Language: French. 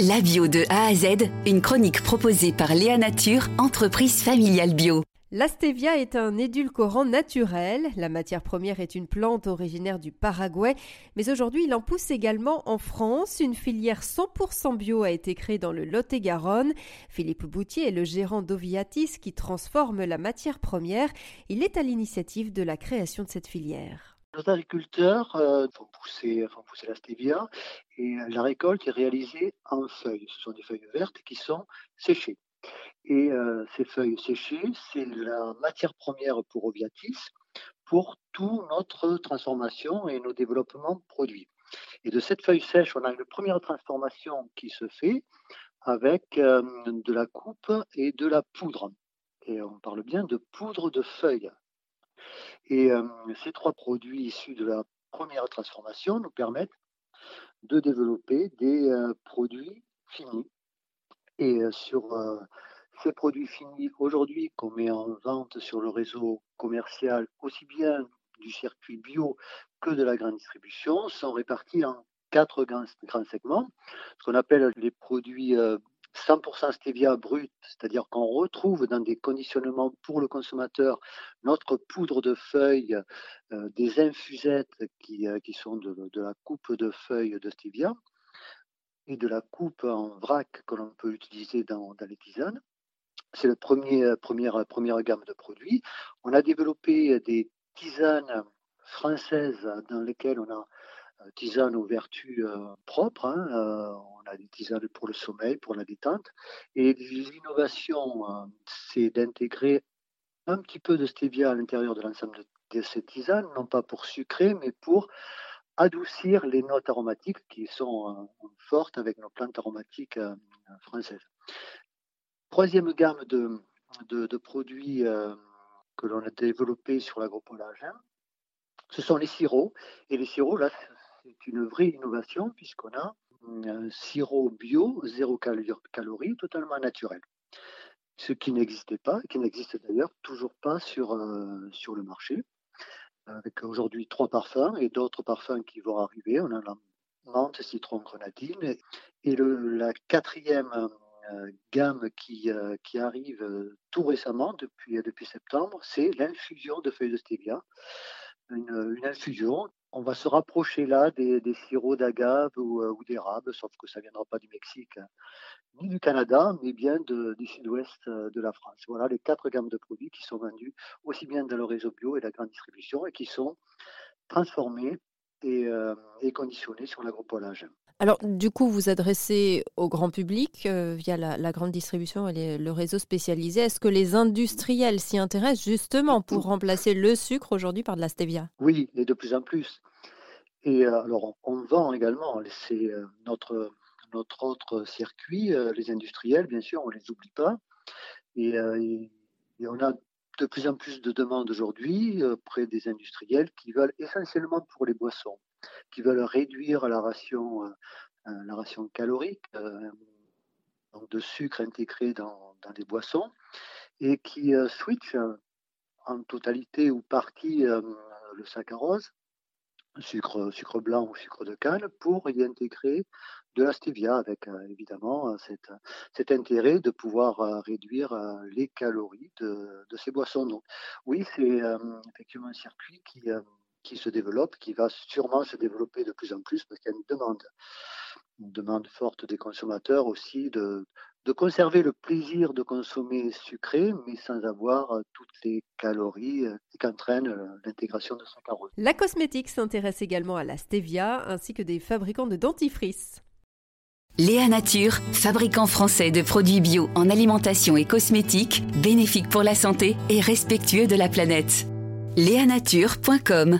La bio de A à Z, une chronique proposée par Léa Nature, entreprise familiale bio. La stevia est un édulcorant naturel. La matière première est une plante originaire du Paraguay, mais aujourd'hui il en pousse également en France. Une filière 100% bio a été créée dans le Lot-et-Garonne. Philippe Boutier est le gérant d'Oviatis qui transforme la matière première. Il est à l'initiative de la création de cette filière. Nos agriculteurs euh, font, pousser, la stevia et euh, la récolte est réalisée en feuilles. Ce sont des feuilles vertes qui sont séchées. Et euh, ces feuilles séchées, c'est la matière première pour Oviatis pour toute notre transformation et nos développements produits. Et de cette feuille sèche, on a une première transformation qui se fait avec de la coupe et de la poudre. Et on parle bien de poudre de feuilles. Et ces trois produits issus de la première transformation nous permettent de développer des produits finis. Et sur ces produits finis aujourd'hui qu'on met en vente sur le réseau commercial, aussi bien du circuit bio que de la grande distribution, sont répartis en quatre grands, grands segments. Ce qu'on appelle les produits 100% stevia brut, c'est-à-dire qu'on retrouve dans des conditionnements pour le consommateur notre poudre de feuilles, euh, des infusettes qui, euh, sont de, la coupe de feuilles de stevia et de la coupe en vrac que l'on peut utiliser dans, les tisanes. C'est la première, première, première gamme de produits. On a développé des tisanes françaises dans lesquelles on a euh, tisanes aux vertus propres. Hein, on a des tisanes pour le sommeil, pour la détente. Et l'innovation, euh, c'est d'intégrer un petit peu de stevia à l'intérieur de l'ensemble de, ces tisanes, non pas pour sucrer, mais pour adoucir les notes aromatiques qui sont euh, fortes avec nos plantes aromatiques euh, françaises. Troisième gamme de, produits que l'on a développés sur l'agropoliage, ce sont les sirops. Et les sirops, là, c'est une vraie innovation puisqu'on a un sirop bio, zéro calorie, totalement naturel. Ce qui n'existait pas, qui n'existe d'ailleurs toujours pas sur, euh, sur le marché. Avec aujourd'hui trois parfums et d'autres parfums qui vont arriver. On a la menthe, citron, grenadine. Et la quatrième euh, gamme qui, euh, qui arrive tout récemment, depuis, depuis septembre, c'est l'infusion de feuilles de stevia. Une infusion on va se rapprocher là des, sirops d'agave euh, ou, d'érable, sauf que ça ne viendra pas du Mexique hein, ni du Canada, mais bien du sud-ouest euh, de la France. Voilà les quatre gammes de produits qui sont vendus aussi bien dans le réseau bio et la grande distribution et qui sont transformés et, euh, conditionnés sur l'agropoilage. Alors, du coup, vous adressez au grand public via la, grande distribution et le réseau spécialisé. Est-ce que les industriels s'y intéressent justement pour remplacer le sucre aujourd'hui par de la stevia? Oui, et de plus en plus. Et euh, alors, on, vend également, c'est euh, notre, notre autre circuit, euh, les industriels, bien sûr, on ne les oublie pas. Et, on a de plus en plus de demandes aujourd'hui auprès des industriels qui veulent essentiellement pour les boissons, qui veulent réduire la ration, la ration calorique, donc de sucre intégré dans, dans les boissons, et qui switchent en totalité ou partie le saccharose sucre, sucre blanc ou sucre de canne pour y intégrer de la stevia avec euh, évidemment euh, cet, cet, intérêt de pouvoir euh, réduire les calories de, de ces boissons. Donc, oui, c'est effectivement un circuit qui, qui se développe, qui va sûrement se développer de plus en plus parce qu'il y a une demande, une demande forte des consommateurs aussi de, de conserver le plaisir de consommer sucré, mais sans avoir euh, toutes les calories euh, qu'entraîne euh, l'intégration de saccharose. La cosmétique s'intéresse également à la stevia, ainsi que des fabricants de dentifrice. Léa Nature, fabricant français de produits bio en alimentation et cosmétique, bénéfique pour la santé et respectueux de la planète. Léanature.com